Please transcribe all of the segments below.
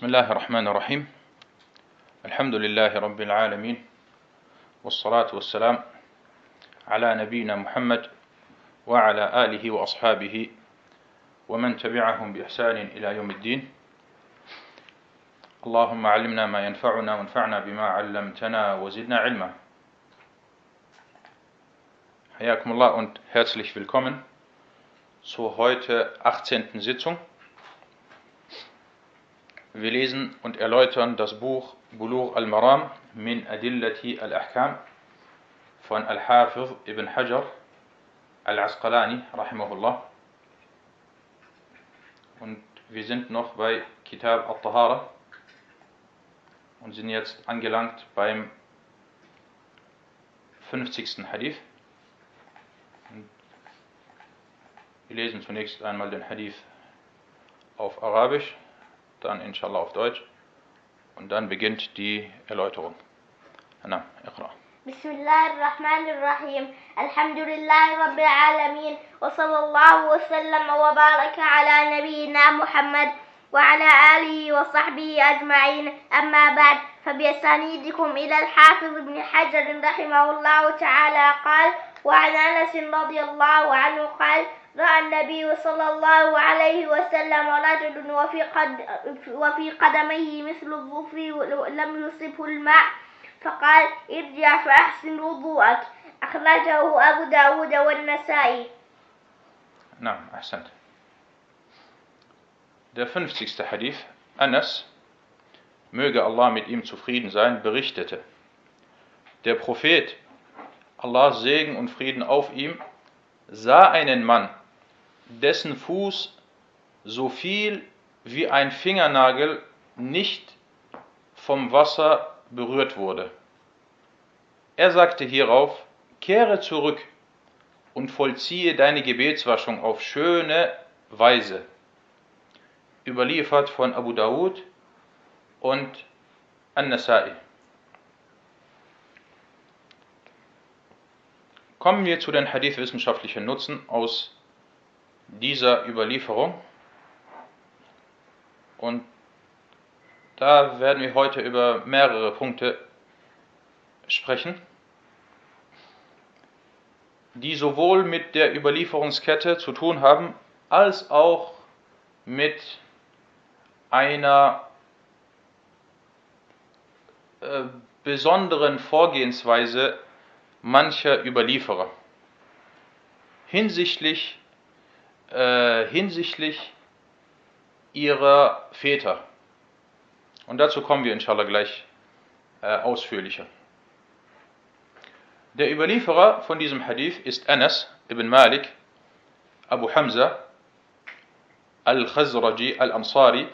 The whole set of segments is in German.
بسم الله الرحمن الرحيم الحمد لله رب العالمين والصلاة والسلام على نبينا محمد وعلى آله وأصحابه ومن تبعهم بإحسان إلى يوم الدين اللهم علمنا ما ينفعنا وانفعنا بما علمتنا وزدنا علما حياكم الله und herzlich willkommen zur heute 18. Sitzung Wir lesen und erläutern das Buch Bulugh al-Maram min Adillati al-Ahkam von Al-Hafiz ibn Hajar al-Asqalani, rahimahullah. Und wir sind noch bei Kitab al-Tahara und sind jetzt angelangt beim 50. Hadith. Wir lesen zunächst einmal den Hadith auf Arabisch dann inshallah auf Deutsch. Und dann beginnt die Erläuterung. Anna, اقرأ. بسم الله الرحمن الرحيم الحمد لله رب العالمين وصلى الله وسلم وبارك على نبينا محمد وعلى آله وصحبه أجمعين أما بعد فبأسانيدكم إلى الحافظ ابن حجر رحمه الله تعالى قال وعن أنس رضي الله عنه قال رأى النبي صلى الله عليه وسلم رجل وفي, قد وفي قدميه مثل الظفر لم يصبه الماء فقال ارجع فأحسن وضوءك أخرجه أبو داود والنسائي نعم أحسنت Der 50. Hadith, Anas, möge Allah mit ihm zufrieden sein, berichtete. Der Prophet, Allahs Segen und Frieden auf ihm, sah einen Mann, dessen Fuß so viel wie ein Fingernagel nicht vom Wasser berührt wurde. Er sagte hierauf, kehre zurück und vollziehe deine Gebetswaschung auf schöne Weise. Überliefert von Abu Dawud und An-Nasai. Kommen wir zu den hadith-wissenschaftlichen Nutzen aus dieser Überlieferung. Und da werden wir heute über mehrere Punkte sprechen, die sowohl mit der Überlieferungskette zu tun haben, als auch mit einer äh, besonderen Vorgehensweise mancher Überlieferer hinsichtlich äh, hinsichtlich ihrer Väter. Und dazu kommen wir inshallah gleich äh, ausführlicher. Der Überlieferer von diesem Hadith ist Anas ibn Malik, Abu Hamza, Al-Khazraji, Al-Ansari.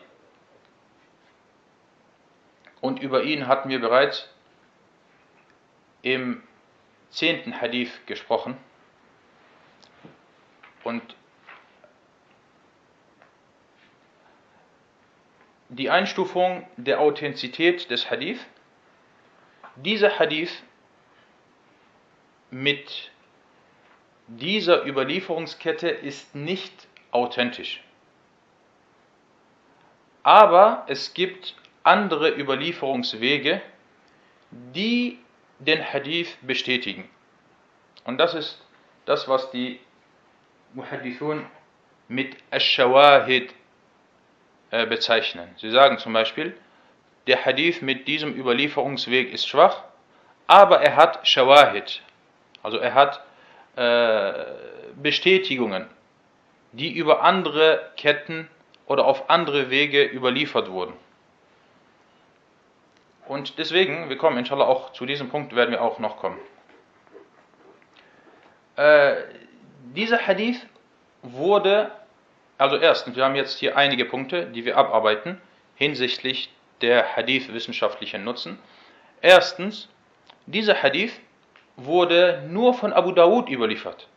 Und über ihn hatten wir bereits im zehnten Hadith gesprochen. Und die Einstufung der Authentizität des Hadith. Dieser Hadith mit dieser Überlieferungskette ist nicht authentisch. Aber es gibt andere Überlieferungswege, die den Hadith bestätigen. Und das ist das, was die Muhaddithun mit Ash-Shawahid äh, bezeichnen. Sie sagen zum Beispiel, der Hadith mit diesem Überlieferungsweg ist schwach, aber er hat Shawahid, also er hat äh, Bestätigungen, die über andere Ketten oder auf andere Wege überliefert wurden. Und deswegen, wir kommen inshallah auch zu diesem Punkt, werden wir auch noch kommen. Äh, dieser Hadith wurde also erstens, wir haben jetzt hier einige Punkte, die wir abarbeiten hinsichtlich der Hadith-wissenschaftlichen Nutzen. Erstens, dieser Hadith wurde nur von Abu Dawud überliefert,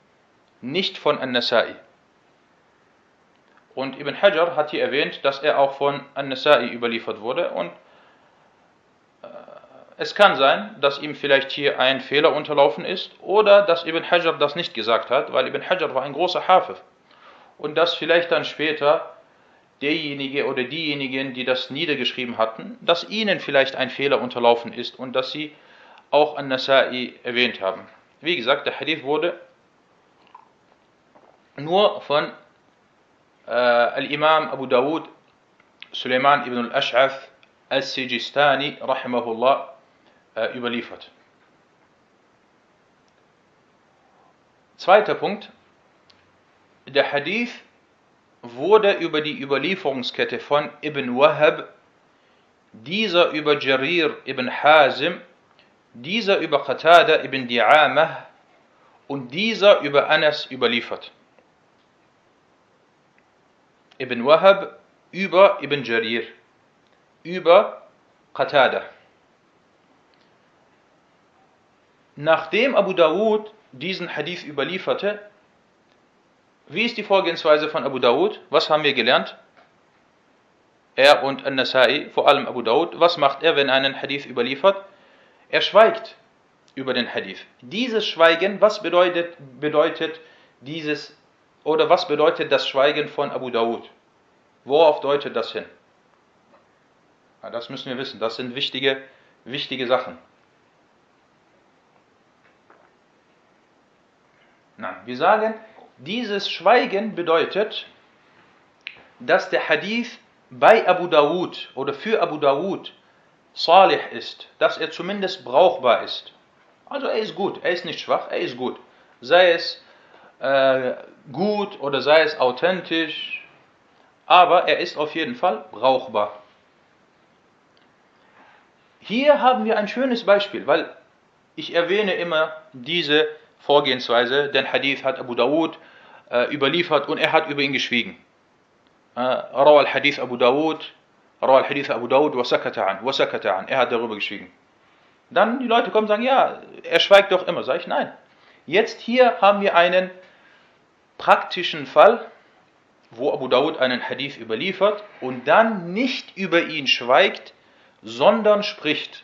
nicht von An-Nasai. Und Ibn Hajar hat hier erwähnt, dass er auch von An-Nasai überliefert wurde und äh, es kann sein, dass ihm vielleicht hier ein Fehler unterlaufen ist oder dass Ibn Hajar das nicht gesagt hat, weil Ibn Hajar war ein großer Hafiz und das vielleicht dann später derjenige oder diejenigen, die das niedergeschrieben hatten, dass ihnen vielleicht ein Fehler unterlaufen ist und dass sie auch an Nasai erwähnt haben. Wie gesagt, der Hadith wurde nur von äh, Al-Imam Abu Dawud Suleiman ibn al-Ash'ath al-Sijistani rahimahullah äh, überliefert. Zweiter Punkt. Der Hadith wurde über die Überlieferungskette von Ibn Wahab, dieser über Jarir ibn Hazim, dieser über Qatada ibn Di'amah und dieser über Anas überliefert. Ibn Wahab über Ibn Jarir, über Qatada. Nachdem Abu Dawud diesen Hadith überlieferte, wie ist die Vorgehensweise von Abu Dawud? Was haben wir gelernt? Er und An-Nasai, vor allem Abu Dawud, was macht er, wenn er einen Hadith überliefert? Er schweigt über den Hadith. Dieses Schweigen, was bedeutet, bedeutet dieses oder was bedeutet das Schweigen von Abu Dawud? Worauf deutet das hin? Ja, das müssen wir wissen. Das sind wichtige, wichtige Sachen. Na, wir sagen, dieses Schweigen bedeutet, dass der Hadith bei Abu Dawud oder für Abu Dawud salih ist, dass er zumindest brauchbar ist. Also er ist gut, er ist nicht schwach, er ist gut. Sei es äh, gut oder sei es authentisch, aber er ist auf jeden Fall brauchbar. Hier haben wir ein schönes Beispiel, weil ich erwähne immer diese Vorgehensweise, denn Hadith hat Abu Dawud äh, überliefert und er hat über ihn geschwiegen. Äh, Raw Hadith Abu Dawud, Rawal Hadith Abu Dawud, wasakata'an, wasakata'an, er hat darüber geschwiegen. Dann die Leute kommen und sagen, ja, er schweigt doch immer. Sage ich, nein. Jetzt hier haben wir einen praktischen Fall, wo Abu Dawud einen Hadith überliefert und dann nicht über ihn schweigt, sondern spricht.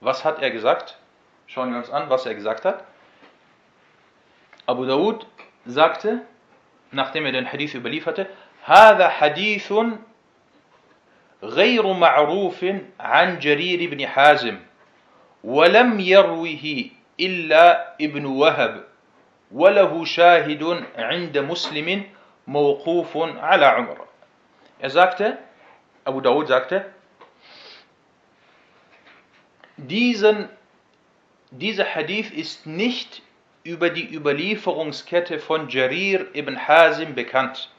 Was hat er gesagt? Schauen wir uns an, was er gesagt hat. Abu Dawud sagte, nachdem er den Hadith überlieferte, هذا حديث غير معروف عن جرير بن حازم ولم يروه إلا ابن وهب وله شاهد عند مسلم موقوف على عمر Er sagte, Abu Dawud sagte, diesen, dieser Hadith ist nicht über die Überlieferungskette von Jarir ibn Hazim bekannt.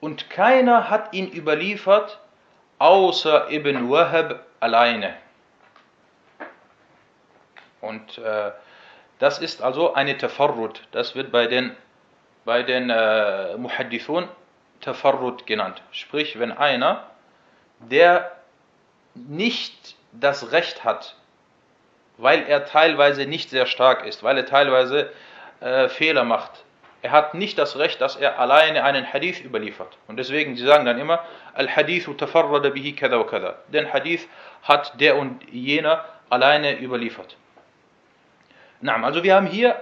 Und keiner hat ihn überliefert, außer Ibn Wahab alleine. Und äh, das ist also eine Tafarrud. Das wird bei den, bei den äh, Muhaddithun Tafarrud genannt. Sprich, wenn einer, der nicht das Recht hat, weil er teilweise nicht sehr stark ist, weil er teilweise äh, Fehler macht. Er hat nicht das Recht, dass er alleine einen Hadith überliefert. Und deswegen, sie sagen dann immer, Al-Hadithu tafarrada bihi kada wa kada. Den Hadith hat der und jener alleine überliefert. Na, also wir haben hier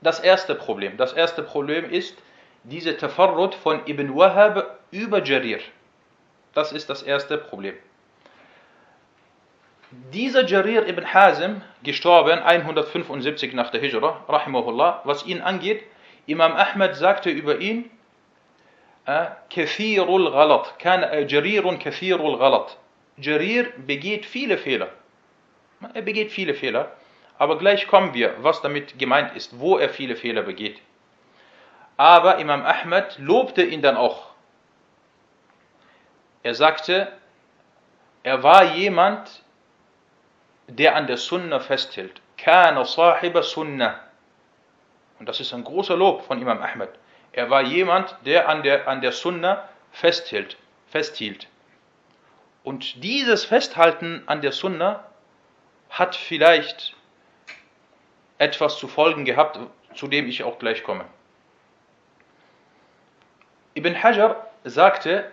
das erste Problem. Das erste Problem ist diese Tafarrud von Ibn Wahab über Jarir. Das ist das erste Problem. Dieser Jarir ibn Hazim, gestorben 175 nach der Hijra, rahimahullah, was ihn angeht, Imam Ahmed sagte über ihn, Kathirul Ghalat, Jarirun Kathirul Ghalat. Jarir begeht viele Fehler. Er begeht viele Fehler, aber gleich kommen wir, was damit gemeint ist, wo er viele Fehler begeht. Aber Imam Ahmed lobte ihn dann auch. Er sagte, er war jemand, der an der Sunna festhält. Kana sahiba Sunna. Und das ist ein großer Lob von Imam Ahmed. Er war jemand, der an der, an der Sunna festhält, festhielt. Und dieses Festhalten an der Sunna hat vielleicht etwas zu folgen gehabt, zu dem ich auch gleich komme. Ibn Hajar sagte,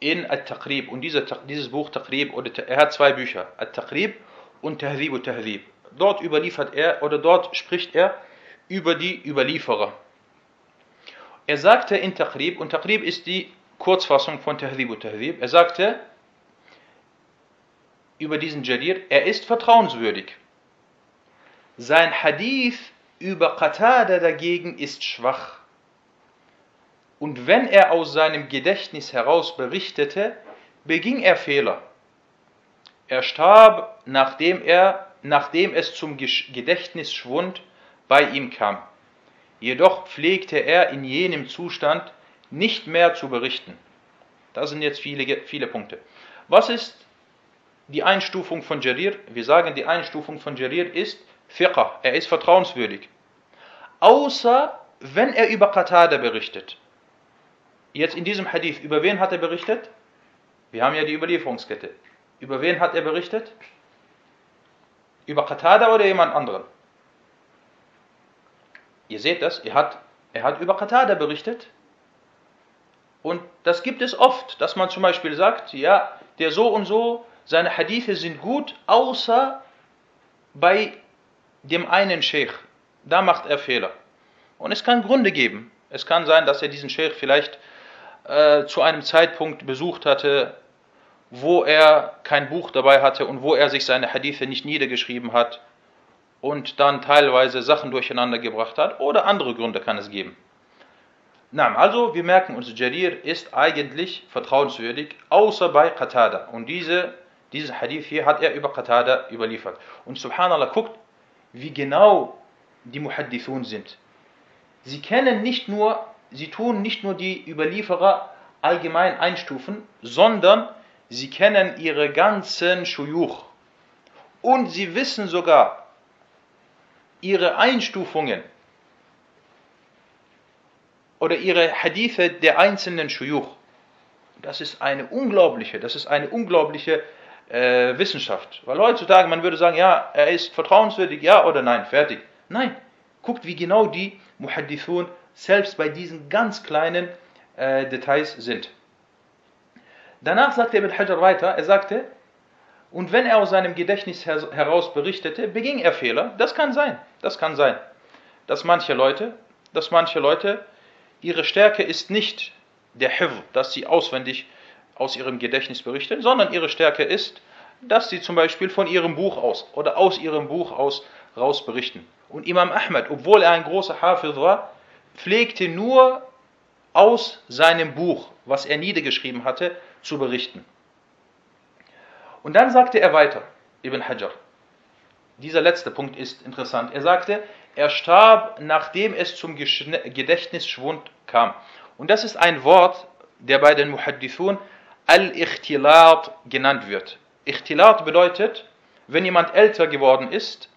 in At-Taqrib. Und diese, dieses Buch Taqrib, oder er hat zwei Bücher, At-Taqrib und Tahdhib und Tahdhib. Dort überliefert er, oder dort spricht er über die Überlieferer. er sagte in Taqrib, und Taqrib ist die Kurzfassung von Tahdhib und Tahdhib, er sagte über diesen Jadir, er ist vertrauenswürdig. Sein Hadith über Qatada dagegen ist schwach. Und wenn er aus seinem Gedächtnis heraus berichtete, beging er Fehler. Er starb, nachdem, er, nachdem es zum Gedächtnisschwund bei ihm kam. Jedoch pflegte er in jenem Zustand nicht mehr zu berichten. Das sind jetzt viele, viele Punkte. Was ist die Einstufung von Jarir? Wir sagen, die Einstufung von Jarir ist Fiqh, er ist vertrauenswürdig. Außer wenn er über Qatada berichtet. Jetzt in diesem Hadith, über wen hat er berichtet? Wir haben ja die Überlieferungskette. Über wen hat er berichtet? Über Qatada oder jemand anderen? Ihr seht das, er hat, er hat über Qatada berichtet. Und das gibt es oft, dass man zum Beispiel sagt, ja, der so und so, seine Hadithe sind gut, außer bei dem einen Sheikh. Da macht er Fehler. Und es kann Gründe geben. Es kann sein, dass er diesen Sheikh vielleicht äh, zu einem Zeitpunkt besucht hatte, wo er kein Buch dabei hatte und wo er sich seine Hadithe nicht niedergeschrieben hat und dann teilweise Sachen durcheinander gebracht hat oder andere Gründe kann es geben. Na, also wir merken uns, Jarir ist eigentlich vertrauenswürdig, außer bei Qatada. Und diese, dieses Hadith hier hat er über Qatada überliefert. Und subhanallah, guckt, wie genau die Muhaddithun sind. Sie kennen nicht nur sie tun nicht nur die Überlieferer allgemein einstufen, sondern sie kennen ihre ganzen Schuyuch. Und sie wissen sogar ihre Einstufungen oder ihre Hadithe der einzelnen Schuyuch. Das ist eine unglaubliche, das ist eine unglaubliche äh, Wissenschaft. Weil heutzutage man würde sagen, ja, er ist vertrauenswürdig, ja oder nein, fertig. Nein, guckt, wie genau die Muhaddithun selbst bei diesen ganz kleinen äh, Details sind. Danach sagte Ibn Hajar weiter, er sagte, und wenn er aus seinem Gedächtnis her heraus berichtete, beging er Fehler. Das kann sein, das kann sein, dass manche Leute, dass manche Leute, ihre Stärke ist nicht der Hifr, dass sie auswendig aus ihrem Gedächtnis berichten, sondern ihre Stärke ist, dass sie zum Beispiel von ihrem Buch aus oder aus ihrem Buch aus raus berichten. Und Imam Ahmed, obwohl er ein großer Hafiz war, pflegte nur aus seinem Buch, was er niedergeschrieben hatte, zu berichten. Und dann sagte er weiter, Ibn Hajar, dieser letzte Punkt ist interessant. Er sagte, er starb, nachdem es zum Gedächtnisschwund kam. Und das ist ein Wort, der bei den Muhaddithun Al-Ikhtilat genannt wird. Ikhtilat bedeutet, wenn jemand älter geworden ist,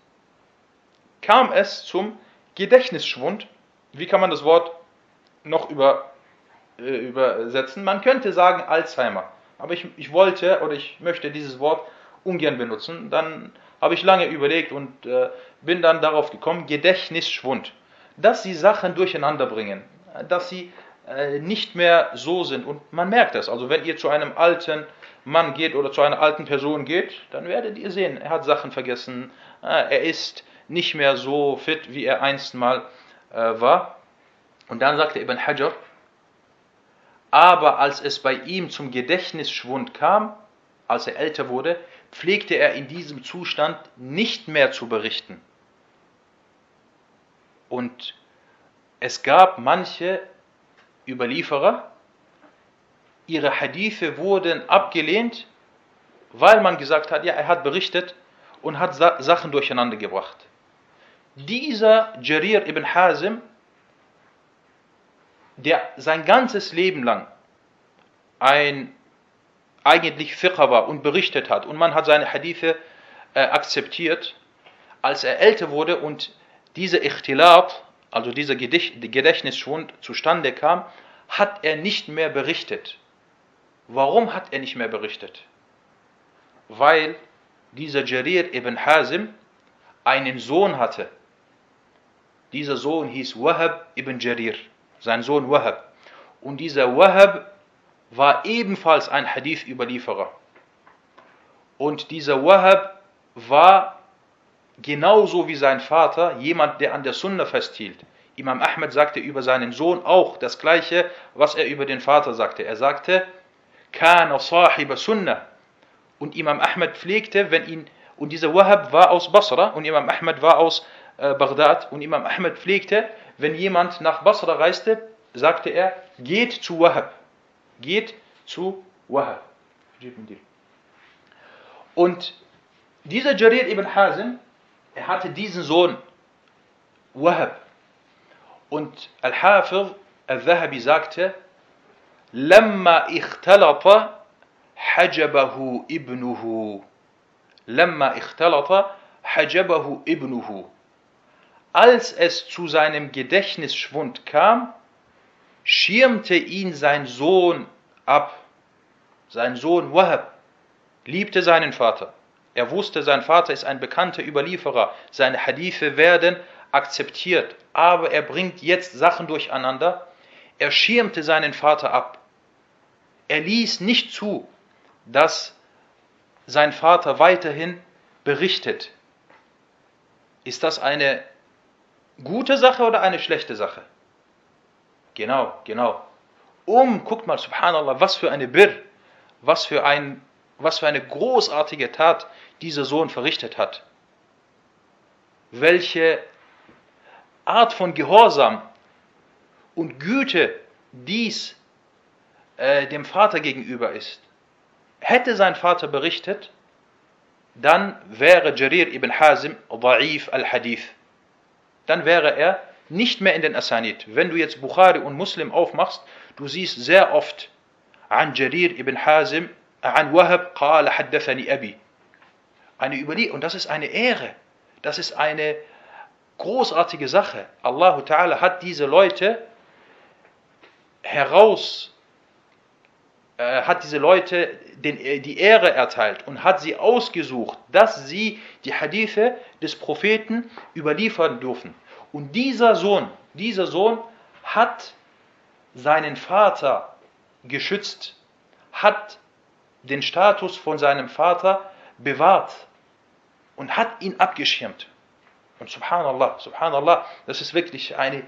kam es zum Gedächtnisschwund wie kann man das Wort noch über, äh, übersetzen? Man könnte sagen Alzheimer. Aber ich, ich wollte oder ich möchte dieses Wort ungern benutzen. Dann habe ich lange überlegt und äh, bin dann darauf gekommen, Gedächtnisschwund. Dass sie Sachen durcheinander bringen, dass sie äh, nicht mehr so sind. Und man merkt das. Also wenn ihr zu einem alten Mann geht oder zu einer alten Person geht, dann werdet ihr sehen, er hat Sachen vergessen, äh, er ist nicht mehr so fit, wie er einst mal äh, war. Und dann sagte Ibn Hajar, aber als es bei ihm zum Gedächtnisschwund kam, als er älter wurde, pflegte er in diesem Zustand nicht mehr zu berichten. Und es gab manche Überlieferer, ihre Hadithe wurden abgelehnt, weil man gesagt hat, ja, er hat berichtet und hat Sachen durcheinander gebracht. Dieser Jarir ibn Hazim, der sein ganzes Leben lang ein eigentlich Fiqh war und berichtet hat und man hat seine Hadithe äh, akzeptiert, als er älter wurde und dieser Ikhtilat, also dieser Gedächtnisschwund zustande kam, hat er nicht mehr berichtet. Warum hat er nicht mehr berichtet? Weil dieser Jarir ibn Hazim einen Sohn hatte, dieser Sohn hieß Wahab ibn Jarir, sein Sohn Wahab. Und dieser Wahab war ebenfalls ein Hadith-Überlieferer. Und dieser Wahab war genauso wie sein Vater jemand, der an der Sunna festhielt. Imam Ahmed sagte über seinen Sohn auch das gleiche, was er über den Vater sagte. Er sagte, Kana sahiba sunnah. Und Imam Ahmed pflegte, wenn ihn, und dieser Wahab war aus Basra und Imam Ahmed war aus äh, Bagdad und Imam Ahmed pflegte, wenn jemand nach Basra reiste, sagte er, geht zu Wahab. Geht zu Wahab. Und dieser Jarir ibn Hazim, er hatte diesen Sohn Wahab. Und Al-Hafir al-Zahabi sagte, لما اختلط حجبه ابنه لما اختلط حجبه ابنه Als es zu seinem Gedächtnisschwund kam, schirmte ihn sein Sohn ab. Sein Sohn Wahab liebte seinen Vater. Er wusste, sein Vater ist ein bekannter Überlieferer. Seine Hadithe werden akzeptiert. Aber er bringt jetzt Sachen durcheinander. Er schirmte seinen Vater ab. Er ließ nicht zu, dass sein Vater weiterhin berichtet. Ist das eine gute Sache oder eine schlechte Sache? Genau, genau. Um, guckt mal, subhanallah, was für eine Birr, was für, ein, was für eine großartige Tat dieser Sohn verrichtet hat. Welche Art von Gehorsam und Güte dies äh, dem Vater gegenüber ist. Hätte sein Vater berichtet, dann wäre Jarir ibn Hazim da'if al-Hadith. Dann wäre er nicht mehr in den Asanid. Wenn du jetzt Bukhari und Muslim aufmachst, du siehst sehr oft an Jarir ibn Hazim, an Wahab qala haddathani abi. Eine Überlieferung, und das ist eine Ehre. Das ist eine großartige Sache. Allah Ta'ala hat diese Leute heraus, äh, hat diese Leute den, äh, die Ehre erteilt und hat sie ausgesucht, dass sie die Hadithe des Propheten überliefern dürfen. Und dieser Sohn, dieser Sohn hat seinen Vater geschützt, hat den Status von seinem Vater bewahrt und hat ihn abgeschirmt. Und subhanallah, subhanallah, das ist wirklich eine,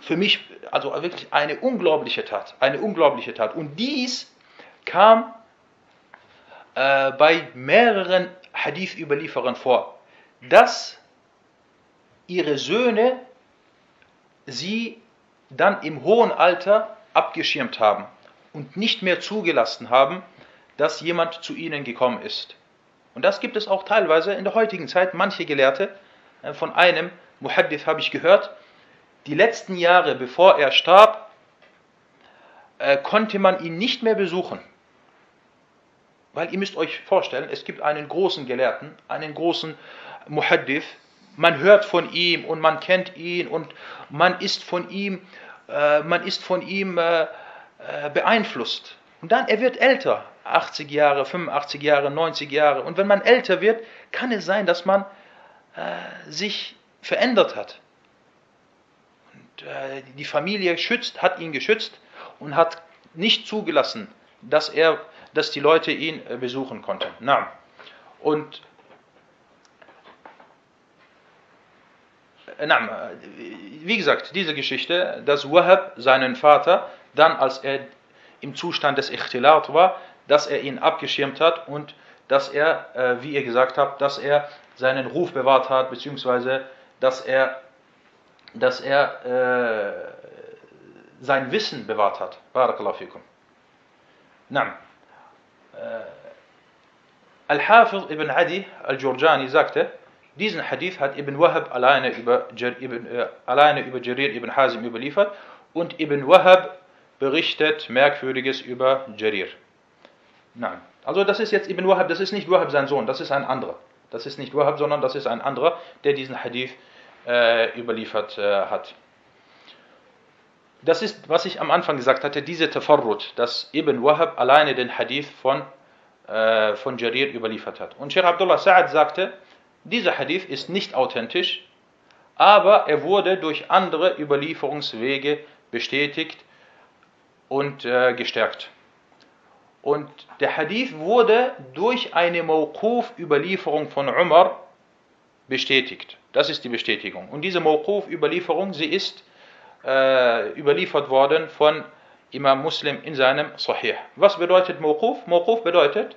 für mich, also wirklich eine unglaubliche Tat, eine unglaubliche Tat. Und dies kam äh, bei mehreren Hadith-Überlieferern vor, dass ihre Söhne sie dann im hohen Alter abgeschirmt haben und nicht mehr zugelassen haben, dass jemand zu ihnen gekommen ist. Und das gibt es auch teilweise in der heutigen Zeit. Manche Gelehrte, äh, von einem Muhaddith habe ich gehört, die letzten Jahre, bevor er starb, äh, konnte man ihn nicht mehr besuchen. Weil ihr müsst euch vorstellen, es gibt einen großen Gelehrten, einen großen Muhaddith, man hört von ihm und man kennt ihn und man ist von ihm, äh, man ist von ihm äh, äh beeinflusst. Und dann, er wird älter, 80 Jahre, 85 Jahre, 90 Jahre. Und wenn man älter wird, kann es sein, dass man äh, sich verändert hat. Äh, die Familie schützt, hat ihn geschützt und hat nicht zugelassen, dass er, dass die Leute ihn äh, besuchen konnten. Na. Und äh, na, wie gesagt, diese Geschichte, dass Wahab seinen Vater dann, als er im Zustand des Ikhtilat war, dass er ihn abgeschirmt hat und dass er, wie ihr gesagt habt, dass er seinen Ruf bewahrt hat, beziehungsweise dass er, dass er äh, sein Wissen bewahrt hat. Barakallahu fikum. Naam. Äh, Al-Hafiz ibn Adi al-Jurjani sagte, diesen Hadith hat Ibn Wahab alleine über, Ibn, äh, alleine über Jarir ibn Hazim überliefert und Ibn Wahab berichtet Merkwürdiges über Jarir. Nein. Also das ist jetzt Ibn Wahab, das ist nicht Wahab sein Sohn, das ist ein anderer. Das ist nicht Wahab, sondern das ist ein anderer, der diesen Hadith äh, überliefert äh, hat. Das ist, was ich am Anfang gesagt hatte, diese Tafarrut, dass Ibn Wahab alleine den Hadith von, äh, von Jarir überliefert hat. Und Sheikh Abdullah Sa'ad sagte, dieser Hadith ist nicht authentisch, aber er wurde durch andere Überlieferungswege bestätigt und äh, gestärkt. Und der Hadith wurde durch eine Mawquf-Überlieferung von Umar bestätigt. Das ist die Bestätigung. Und diese Mawquf-Überlieferung, sie ist äh, überliefert worden von Imam Muslim in seinem Sahih. Was bedeutet Mawquf? Mawquf bedeutet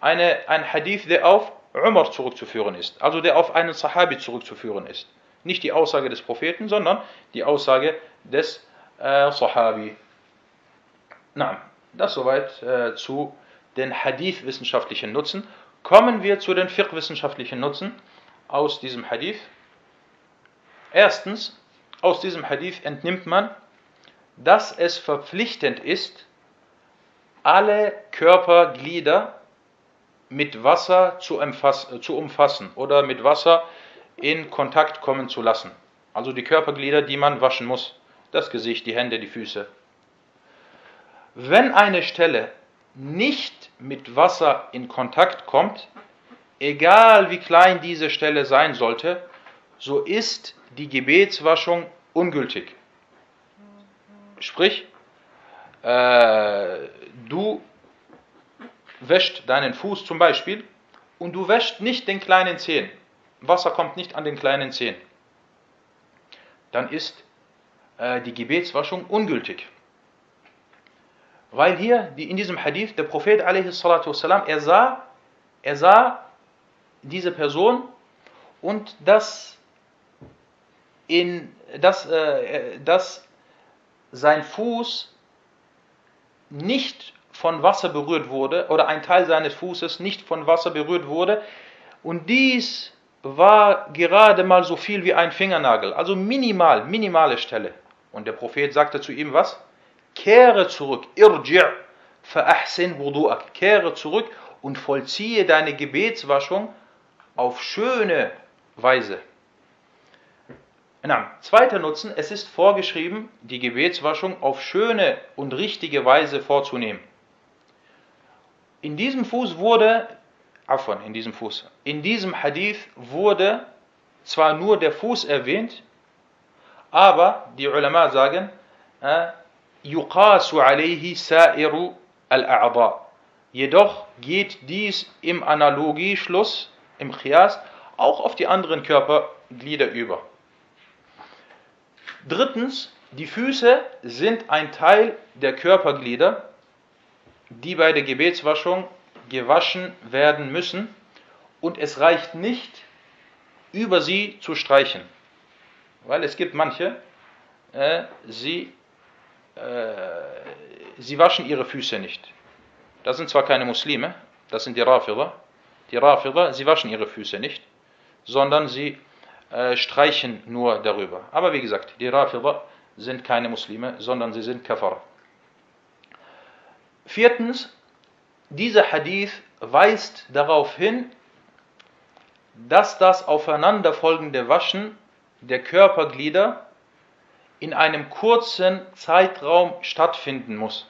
eine, ein Hadith, der auf Umar zurückzuführen ist, also der auf einen Sahabi zurückzuführen ist. Nicht die Aussage des Propheten, sondern die Aussage des äh, Sahabi. Na, das soweit äh, zu den Hadith-wissenschaftlichen Nutzen. Kommen wir zu den Fiqh-wissenschaftlichen Nutzen aus diesem Hadith. Erstens, aus diesem Hadith entnimmt man, dass es verpflichtend ist, alle Körperglieder mit Wasser zu, zu, umfassen oder mit Wasser in Kontakt kommen zu lassen. Also die Körperglieder, die man waschen muss. Das Gesicht, die Hände, die Füße. Wenn eine Stelle nicht mit Wasser in Kontakt kommt, egal wie klein diese Stelle sein sollte, so ist die Gebetswaschung ungültig. Sprich, äh, du wäscht deinen Fuß zum Beispiel und du wäscht nicht den kleinen Zehen. Wasser kommt nicht an den kleinen Zehen. Dann ist äh, die Gebetswaschung ungültig. Weil hier die, in diesem Hadith der Prophet والسلام, er sah, er sah diese Person und dass, in, dass, äh, dass sein Fuß nicht von Wasser berührt wurde oder ein Teil seines Fußes nicht von Wasser berührt wurde und dies war gerade mal so viel wie ein Fingernagel, also minimal, minimale Stelle. Und der Prophet sagte zu ihm was? Kehre zurück, irji' fa'ahsin wudu'ak. Kehre zurück und vollziehe deine Gebetswaschung auf schöne Weise. Na, zweiter Nutzen, es ist vorgeschrieben, die Gebetswaschung auf schöne und richtige Weise vorzunehmen. In diesem Fuß wurde, Afwan, in diesem Fuß, in diesem Hadith wurde zwar nur der Fuß erwähnt, aber die Ulama sagen, yuqasu alayhi sa'iru al-a'da. Jedoch geht dies im Analogieschluss, im Chias, auch auf die anderen Körperglieder über. Drittens, die Füße sind ein Teil der Körperglieder, die bei der Gebetswaschung gewaschen werden müssen und es reicht nicht, über sie zu streichen. Weil es gibt manche, äh, sie, äh, sie waschen ihre Füße nicht. Das sind zwar keine Muslime, das sind die Rafida. Die Rafida, sie waschen ihre Füße nicht, sondern sie äh, streichen nur darüber. Aber wie gesagt, die Rafida sind keine Muslime, sondern sie sind Kafar. Viertens, dieser Hadith weist darauf hin, dass das aufeinanderfolgende Waschen der Körperglieder in einem kurzen Zeitraum stattfinden muss.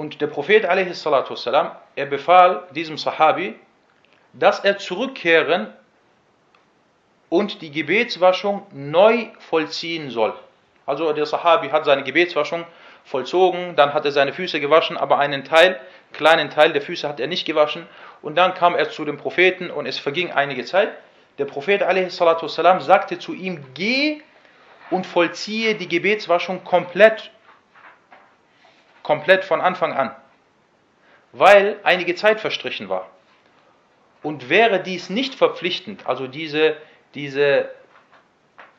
Und der Prophet والسلام, er befahl diesem Sahabi, dass er zurückkehren und die Gebetswaschung neu vollziehen soll. Also der Sahabi hat seine Gebetswaschung vollzogen, dann hat er seine Füße gewaschen, aber einen Teil, kleinen Teil der Füße hat er nicht gewaschen. Und dann kam er zu dem Propheten und es verging einige Zeit. Der Prophet والسلام, sagte zu ihm, geh und vollziehe die Gebetswaschung komplett, komplett von Anfang an, weil einige Zeit verstrichen war. Und wäre dies nicht verpflichtend, also diese, diese,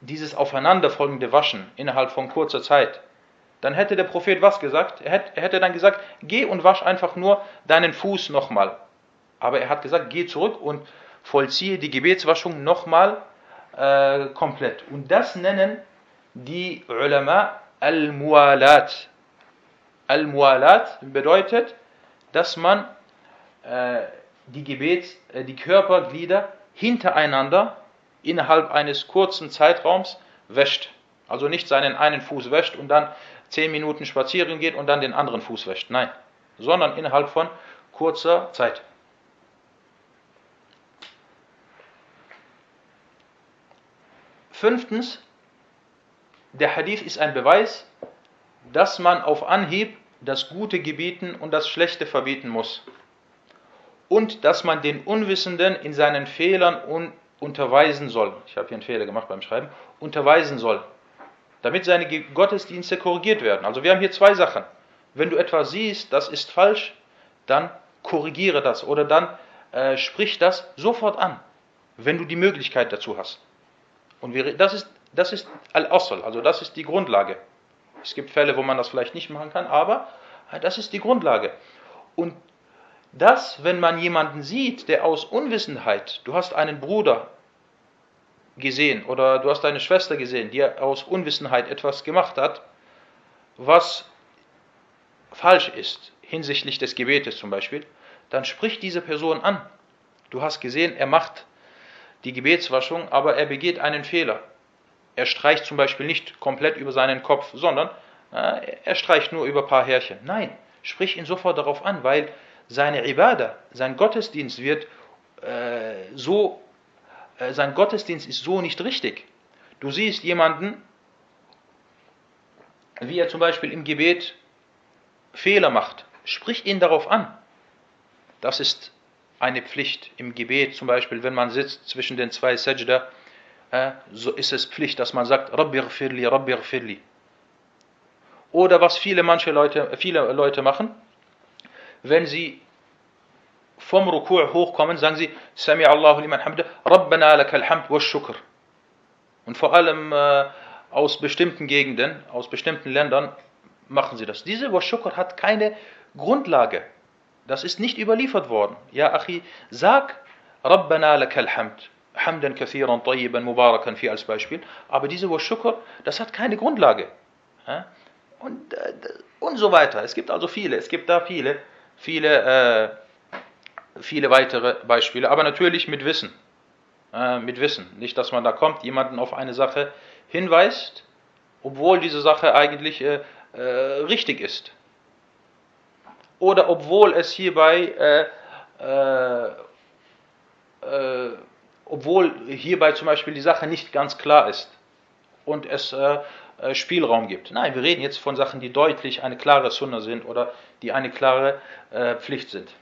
dieses aufeinanderfolgende Waschen innerhalb von kurzer Zeit, dann hätte der Prophet was gesagt? Er hätte, er hätte dann gesagt, geh und wasch einfach nur deinen Fuß nochmal. Aber er hat gesagt, geh zurück und vollziehe die Gebetswaschung nochmal äh, komplett. Und das nennen die Ulama Al-Mualat. Al-Mualat bedeutet, dass man äh, die, Gebets, äh, die Körperglieder hintereinander innerhalb eines kurzen Zeitraums wäscht. Also nicht seinen einen Fuß wäscht und dann zehn Minuten spazieren geht und dann den anderen Fuß wäscht. Nein, sondern innerhalb von kurzer Zeit. Fünftens, der Hadith ist ein Beweis, dass man auf Anhieb das Gute gebieten und das Schlechte verbieten muss. und dass man den Unwissenden in seinen Fehlern un unterweisen soll. Ich habe hier einen Fehler gemacht beim Schreiben. Unterweisen soll. Damit seine Gottesdienste korrigiert werden. Also wir haben hier zwei Sachen. Wenn du etwas siehst, das ist falsch, dann korrigiere das oder dann äh, sprich das sofort an, wenn du die Möglichkeit dazu hast. Und wir, das ist, das ist Al-Asl, also das ist die Grundlage. Es gibt Fälle, wo man das vielleicht nicht machen kann, aber das ist die Grundlage. Und das, wenn man jemanden sieht, der aus Unwissenheit, du hast einen Bruder gesehen oder du hast eine Schwester gesehen, die aus Unwissenheit etwas gemacht hat, was falsch ist, hinsichtlich des Gebetes zum Beispiel, dann sprich diese Person an. Du hast gesehen, er macht die Gebetswaschung, aber er begeht einen Fehler. Er streicht zum Beispiel nicht komplett über seinen Kopf, sondern äh, er streicht nur über ein paar Härchen. Nein, sprich ihn sofort darauf an, weil seine Ibadah, sein Gottesdienst wird äh, so, äh, sein Gottesdienst ist so nicht richtig. Du siehst jemanden, wie er zum Beispiel im Gebet Fehler macht, sprich ihn darauf an. Das ist eine Pflicht im Gebet, zum Beispiel, wenn man sitzt zwischen den zwei Sajda, so ist es Pflicht, dass man sagt, Rabbi firli, Rabbi firli. Oder was viele manche Leute, viele Leute machen, wenn sie vom Ruku' hochkommen, sagen sie, Sami Allahu liman hamda, Rabbana lakal hamd wa shukr. Und vor allem äh, aus bestimmten Gegenden, aus bestimmten Ländern machen sie das. Diese wa shukr hat keine Grundlage. Das ist nicht überliefert worden. Ja, Achi, sag Rabbana lakal hamd. Hamdan kathiran tayyiban mubarakan fi als Beispiel. Aber diese wa shukr, das hat keine Grundlage. Und, äh, und so weiter. Es gibt also viele, es gibt da viele viele, äh, viele weitere Beispiele, aber natürlich mit Wissen. Mit Wissen. Nicht, dass man da kommt, jemanden auf eine Sache hinweist, obwohl diese Sache eigentlich äh richtig ist. Oder obwohl es hierbei, äh, äh, obwohl hierbei zum Beispiel die Sache nicht ganz klar ist und es äh, Spielraum gibt. Nein, wir reden jetzt von Sachen, die deutlich eine klare Sunna sind oder die eine klare äh, Pflicht sind.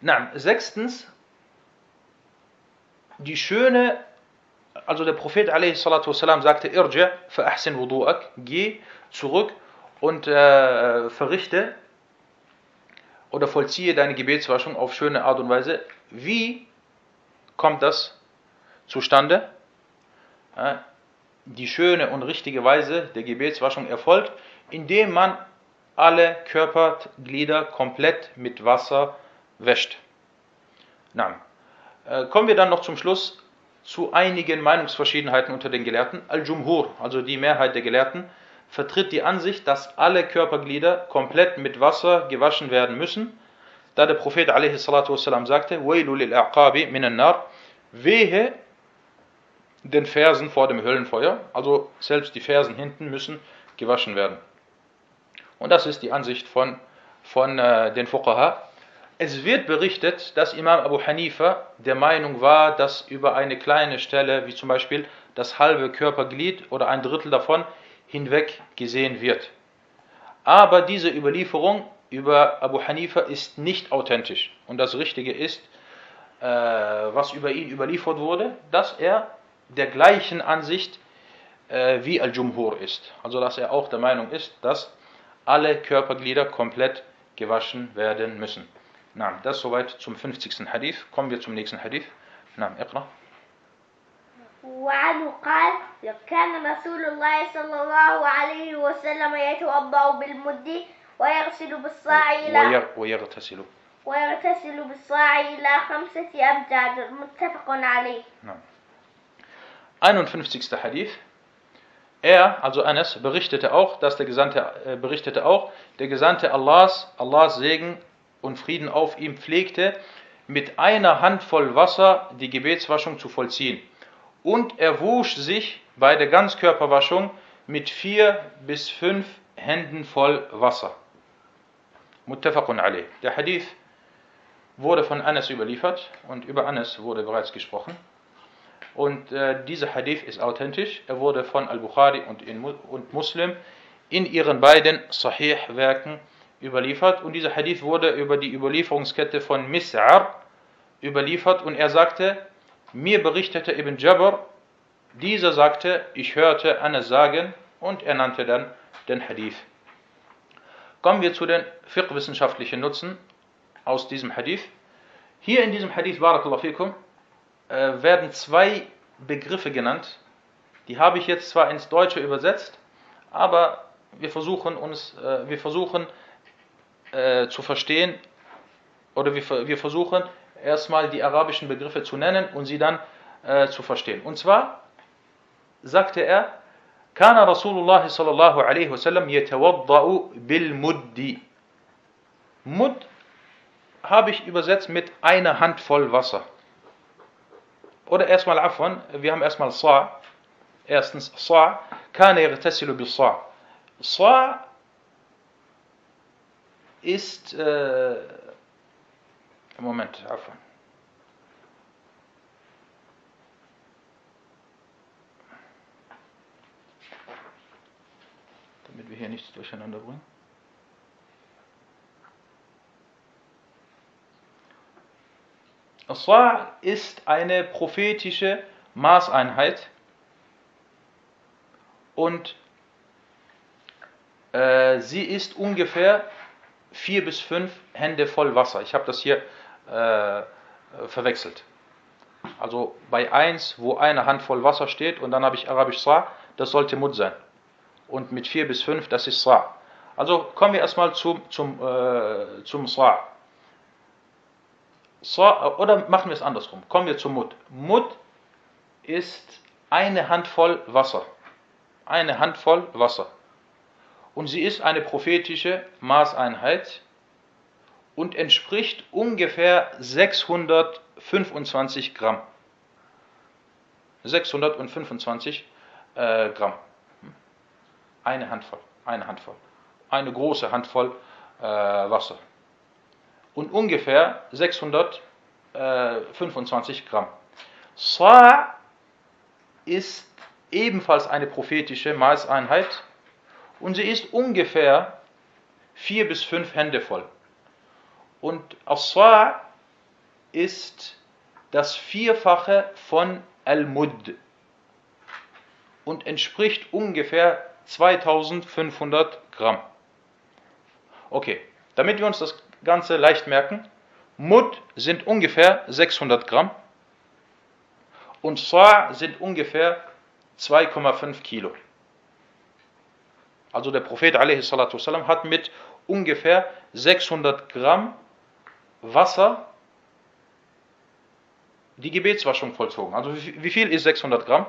Na, sechstens, die schöne, also der Prophet والسلام, sagte, Irja ahsin wudu'ak, geh zurück und äh, verrichte oder vollziehe deine Gebetswaschung auf schöne Art und Weise. Wie kommt das zustande? die schöne und richtige Weise der Gebetswaschung erfolgt, indem man alle Körperglieder komplett mit Wasser wäscht. Na, äh, kommen wir dann noch zum Schluss zu einigen Meinungsverschiedenheiten unter den Gelehrten. Al-Jumhur, also die Mehrheit der Gelehrten, vertritt die Ansicht, dass alle Körperglieder komplett mit Wasser gewaschen werden müssen, da der Prophet a.s. sagte, وَيْلُ لِلْأَعْقَابِ مِنَ النَّارِ Wehe den Fersen vor dem Höllenfeuer, also selbst die Fersen hinten müssen gewaschen werden. Und das ist die Ansicht von, von äh, den Fuqaha. Es wird berichtet, dass Imam Abu Hanifa der Meinung war, dass über eine kleine Stelle, wie zum Beispiel das halbe Körperglied oder ein Drittel davon, hinweg gesehen wird. Aber diese Überlieferung über Abu Hanifa ist nicht authentisch. Und das Richtige ist, äh, was über ihn überliefert wurde, dass er der gleichen Ansicht äh, wie Al-Jumhur ist. Also dass er auch der Meinung ist, dass alle Körperglieder komplett gewaschen werden müssen. Na, das soweit zum 50. Hadith. Kommen wir zum nächsten Hadith. Na, اقرأ. وعنه قال كان رسول الله صلى الله عليه وسلم يتوضأ بالمد ويغسل بالصاع إلى ويغتسل ويغتسل بالصاع إلى خمسة أمتار متفق عليه. نعم. 51. Hadith. Er, also Anas, berichtete auch, dass der Gesandte äh, berichtete auch, der Gesandte Allahs, Allahs Segen und Frieden auf ihm pflegte, mit einer Handvoll Wasser die Gebetswaschung zu vollziehen. Und er wusch sich bei der Ganzkörperwaschung mit vier bis fünf Händen voll Wasser. Muttafaqun alayh. Der Hadith wurde von Anas überliefert und über Anas wurde bereits gesprochen. Und äh, dieser Hadith ist authentisch. Er wurde von Al-Bukhari und, und Muslim in ihren beiden Sahih-Werken überliefert und dieser Hadith wurde über die Überlieferungskette von Mis'ar überliefert und er sagte, mir berichtete Ibn Jabr, dieser sagte, ich hörte Anas sagen und er nannte dann den Hadith. Kommen wir zu den fiqh-wissenschaftlichen Nutzen aus diesem Hadith. Hier in diesem Hadith, Barakallahu fikum, äh, werden zwei Begriffe genannt. Die habe ich jetzt zwar ins Deutsche übersetzt, aber wir versuchen uns, äh, wir versuchen äh, zu verstehen oder wir, wir versuchen erstmal die arabischen Begriffe zu nennen und sie dann äh, zu verstehen. Und zwar sagte er, كان رسول الله صلى الله عليه وسلم يتوضأ بالمد. Mud habe ich übersetzt mit einer Handvoll Wasser. Oder erstmal Afwan, wir haben erstmal Sa. Erstens Sa. كان يغتسل بالصاع. Sa ist äh, Moment, Afwan. Damit wir hier nichts durcheinander bringen. Sa ist eine prophetische Maßeinheit und äh, sie ist ungefähr vier bis fünf Hände voll Wasser. Ich habe das hier äh, verwechselt. Also bei 1, wo eine Hand voll Wasser steht und dann habe ich Arabisch Sa, das sollte Mud sein. Und mit 4 bis 5, das ist Sa. Also kommen wir erstmal zum, zum, äh, zum Sa. Sa. Oder machen wir es andersrum. Kommen wir zum Mud. Mud ist eine Handvoll Wasser. Eine Handvoll Wasser. Und sie ist eine prophetische Maßeinheit und entspricht ungefähr 625 Gramm. 625 äh, Gramm. Eine Handvoll, eine Handvoll. Eine große Handvoll äh, Wasser. Und ungefähr 625 Gramm. Sa' ist ebenfalls eine prophetische Maßeinheit und sie ist ungefähr vier bis fünf Hände voll. Und As-Sa' ist das Vierfache von Al-Mud und entspricht ungefähr 2500 Gramm. Okay, damit wir uns das Ganze leicht merken, Mud sind ungefähr 600 Gramm und Sa' sind ungefähr 2,5 Kilo. Also der Prophet a.s. hat mit ungefähr 600 Gramm Wasser die Gebetswaschung vollzogen. Also wie viel ist 600 Gramm?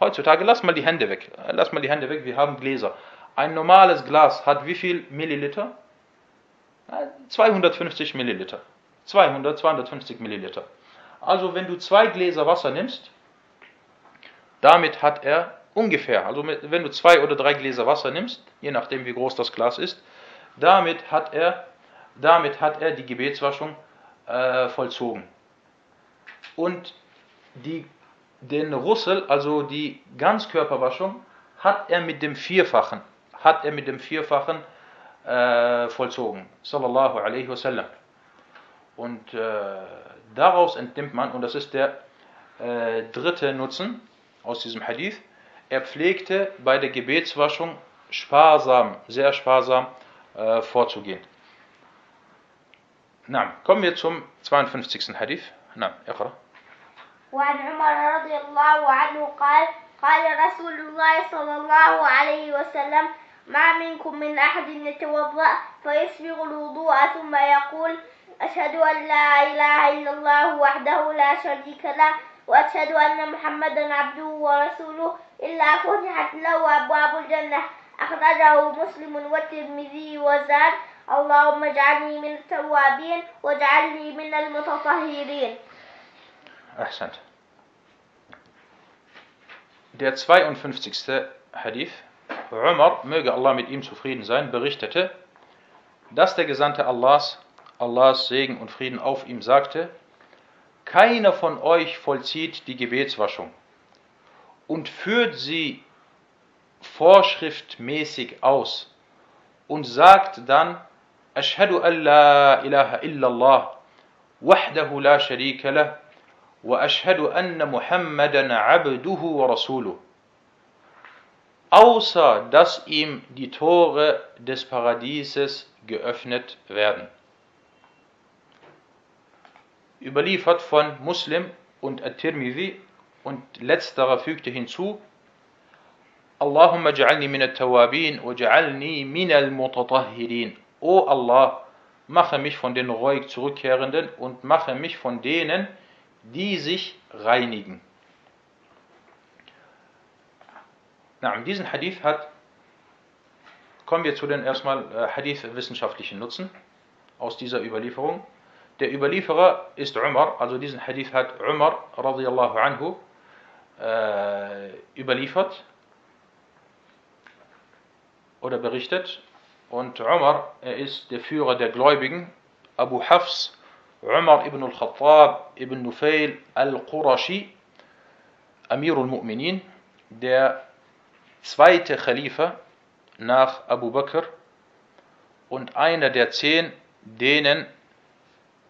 Heutzutage, lass mal die Hände weg. Lass mal die Hände weg, wir haben Gläser. Ein normales Glas hat wie viel Milliliter? 250 Milliliter. 200, 250 Milliliter. Also wenn du zwei Gläser Wasser nimmst, damit hat er ungefähr, also wenn du zwei oder drei Gläser Wasser nimmst, je nachdem wie groß das Glas ist, damit hat er damit hat er die Gebetswaschung äh, vollzogen. Und die, den Russel, also die Ganzkörperwaschung, hat er mit dem Vierfachen, hat er mit dem Vierfachen äh, vollzogen. Sallallahu alaihi wasallam. Und äh, daraus entnimmt man, und das ist der äh, dritte Nutzen aus diesem Hadith, er pflegte bei der Gebetswaschung sparsam, sehr sparsam äh, vorzugehen. نعم kommen wir zum 52. حديث نعم اقرأ وعن عمر رضي الله عنه قال قال رسول الله صلى الله عليه وسلم ما منكم من أحد يتوضأ فيسبغ الوضوء ثم يقول أشهد أن لا إله إلا الله وحده لا شريك له وأشهد أن محمدا عبده ورسوله إلا فتحت له أبواب الجنة. أخرجه مسلم والترمذي وزاد اللهم اجعلني من التوابين واجعلني من المتطهرين. أحسنت. Der 52. Hadith, Umar, möge Allah mit ihm zufrieden sein, berichtete, dass der Gesandte Allahs, Allahs Segen und Frieden auf ihm sagte, keiner von euch vollzieht die Gebetswaschung und führt sie vorschriftmäßig aus und sagt dann, Ashhadu an la ilaha illallah, wahdahu la sharika lah, anna Muhammadan abduhu wa rasuluh. Außer dass ihm die Tore des Paradieses geöffnet werden. Überliefert von Muslim und At-Tirmidhi und letzterer fügte hinzu, Allahumma ja'alni min at-tawabin wa min al-mutatahhirin. O Allah, mache mich von den ruhig Zurückkehrenden und mache mich von denen, die sich reinigen. Diesen Hadith hat, kommen wir zu den erstmal äh, Hadith-wissenschaftlichen Nutzen aus dieser Überlieferung. Der Überlieferer ist Umar, also diesen Hadith hat Umar radiallahu anhu äh, überliefert oder berichtet. Und Umar, er ist der Führer der Gläubigen, Abu Hafs, Umar ibn al-Khattab ibn Nufail al-Qurashi, Amir al-Mu'minin, der zweite Khalifa nach Abu Bakr und einer der zehn, denen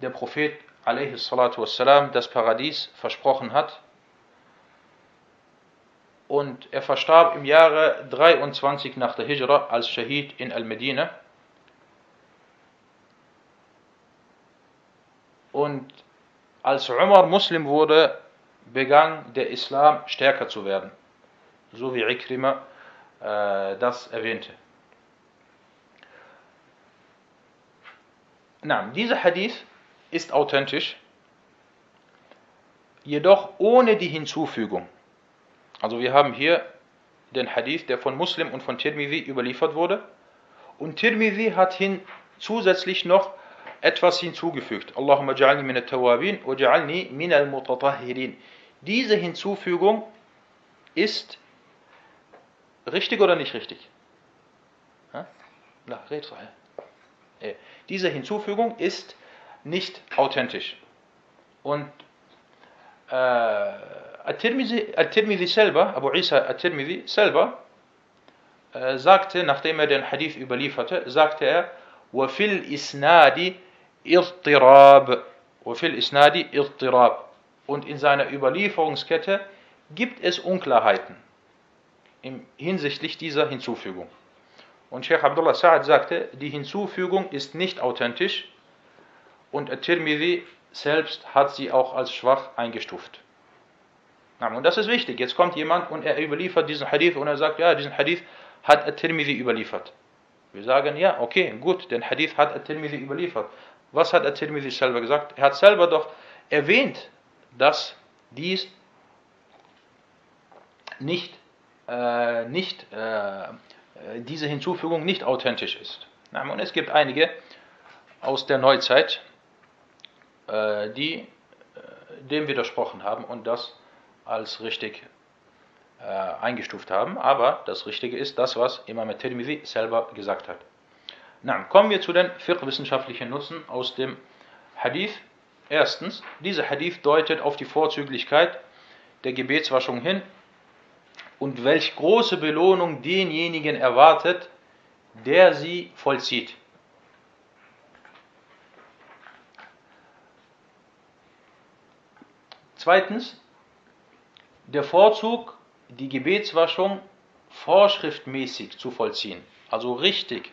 der Prophet والسلام, das Paradies versprochen hat. Und er verstarb im Jahre 23 nach der Hijra als Shahid in Al-Medina. Als Umar Muslim wurde, begann der Islam stärker zu werden so wie Ikrima äh, das erwähnte. Na, dieser Hadith ist authentisch, jedoch ohne die Hinzufügung. Also wir haben hier den Hadith, der von Muslim und von Tirmidhi überliefert wurde. Und Tirmidhi hat hin zusätzlich noch etwas hinzugefügt. Allahumma ja'alni min al-tawabin wa ja'alni min al-mutatahhirin. Diese Hinzufügung ist Richtig oder nicht richtig? Na, red so. Diese Hinzufügung ist nicht authentisch. Und äh, At-Tirmidhi selber, Abu Isa At-Tirmidhi selber, äh, sagte, nachdem er den Hadith überlieferte, sagte er, وَفِي الْإِسْنَادِ إِرْطِرَابِ وَفِي الْإِسْنَادِ إِرْطِرَابِ Und in seiner Überlieferungskette gibt es Unklarheiten hinsichtlich dieser Hinzufügung. Und Sheikh Abdullah Sa'ad sagte, die Hinzufügung ist nicht authentisch und At-Tirmidhi selbst hat sie auch als schwach eingestuft. Und das ist wichtig. Jetzt kommt jemand und er überliefert diesen Hadith und er sagt, ja, diesen Hadith hat At-Tirmidhi überliefert. Wir sagen, ja, okay, gut, den Hadith hat At-Tirmidhi überliefert. Was hat At-Tirmidhi selber gesagt? Er hat selber doch erwähnt, dass dies nicht äh, nicht, äh, diese Hinzufügung nicht authentisch ist. Und es gibt einige aus der Neuzeit, äh, die äh, dem widersprochen haben und das als richtig äh, eingestuft haben. Aber das Richtige ist das, was Imam Tirmidhi selber gesagt hat. Na, kommen wir zu den fiqh-wissenschaftlichen Nutzen aus dem Hadith. Erstens, dieser Hadith deutet auf die Vorzüglichkeit der Gebetswaschung hin und welch große Belohnung denjenigen erwartet, der sie vollzieht. Zweitens, der Vorzug, die Gebetswaschung vorschriftmäßig zu vollziehen, also richtig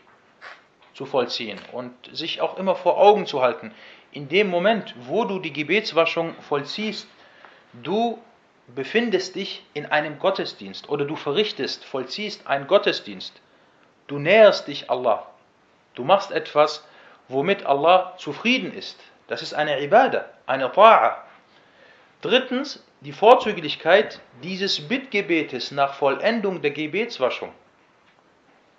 zu vollziehen und sich auch immer vor Augen zu halten. In dem Moment, wo du die Gebetswaschung vollziehst, du befindest dich in einem Gottesdienst oder du verrichtest, vollziehst einen Gottesdienst, du näherst dich Allah, du machst etwas, womit Allah zufrieden ist. Das ist eine Ibadah, eine Ta'a. Drittens, die Vorzüglichkeit dieses Bittgebetes nach Vollendung der Gebetswaschung.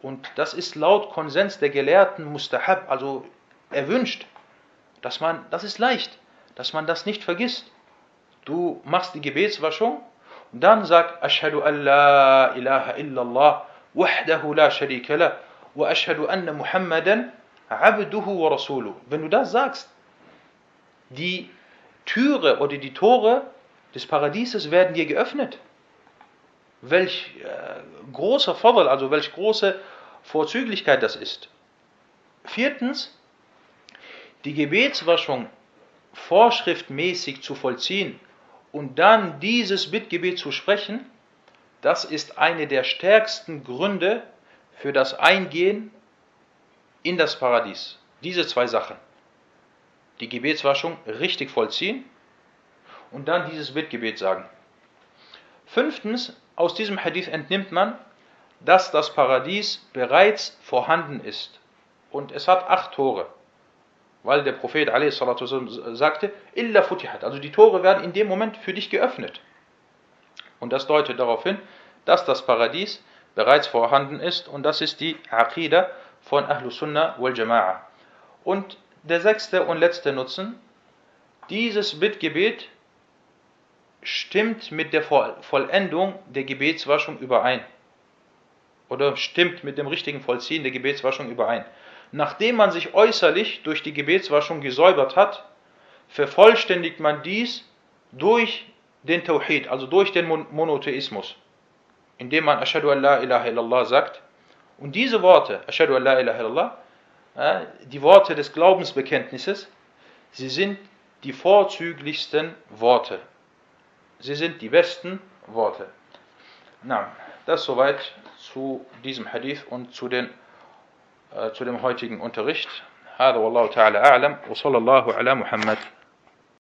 Und das ist laut Konsens der Gelehrten mustahab, also erwünscht, dass man, das ist leicht, dass man das nicht vergisst du machst die Gebetswaschung und dann sag Ashhadu an la ilaha illallah wahdahu la sharika la wa ashhadu anna Muhammadan abduhu wa rasuluh. Wenn du das sagst, die Türe oder die Tore des Paradieses werden dir geöffnet. Welch äh, großer Vorteil, also welch große Vorzüglichkeit das ist. viertens, die Gebetswaschung vorschriftmäßig zu vollziehen und dann dieses Bittgebet zu sprechen, das ist eine der stärksten Gründe für das Eingehen in das Paradies. Diese zwei Sachen. Die Gebetswaschung richtig vollziehen und dann dieses Bittgebet sagen. Fünftens, aus diesem Hadith entnimmt man, dass das Paradies bereits vorhanden ist. Und es hat acht Tore. Weil der Prophet sagte, illa futihat. Also die Tore werden in dem Moment für dich geöffnet. Und das deutet darauf hin, dass das Paradies bereits vorhanden ist. Und das ist die Aqidah von Ahlus Sunnah wal Jama'a. Und der sechste und letzte Nutzen, dieses Bittgebet stimmt mit der Vollendung der Gebetswaschung überein. Oder stimmt mit dem richtigen Vollziehen der Gebetswaschung überein. Nachdem man sich äußerlich durch die Gebetswaschung gesäubert hat, vervollständigt man dies durch den Tawhid, also durch den Monotheismus, indem man Ashadu an la ilaha illallah sagt. Und diese Worte, Ashadu an la ilaha illallah, die Worte des Glaubensbekenntnisses, sie sind die vorzüglichsten Worte. Sie sind die besten Worte. Na, das soweit zu diesem Hadith und zu, den, äh, zu dem heutigen Unterricht. هذا والله تعالى أعلم وصلى الله على محمد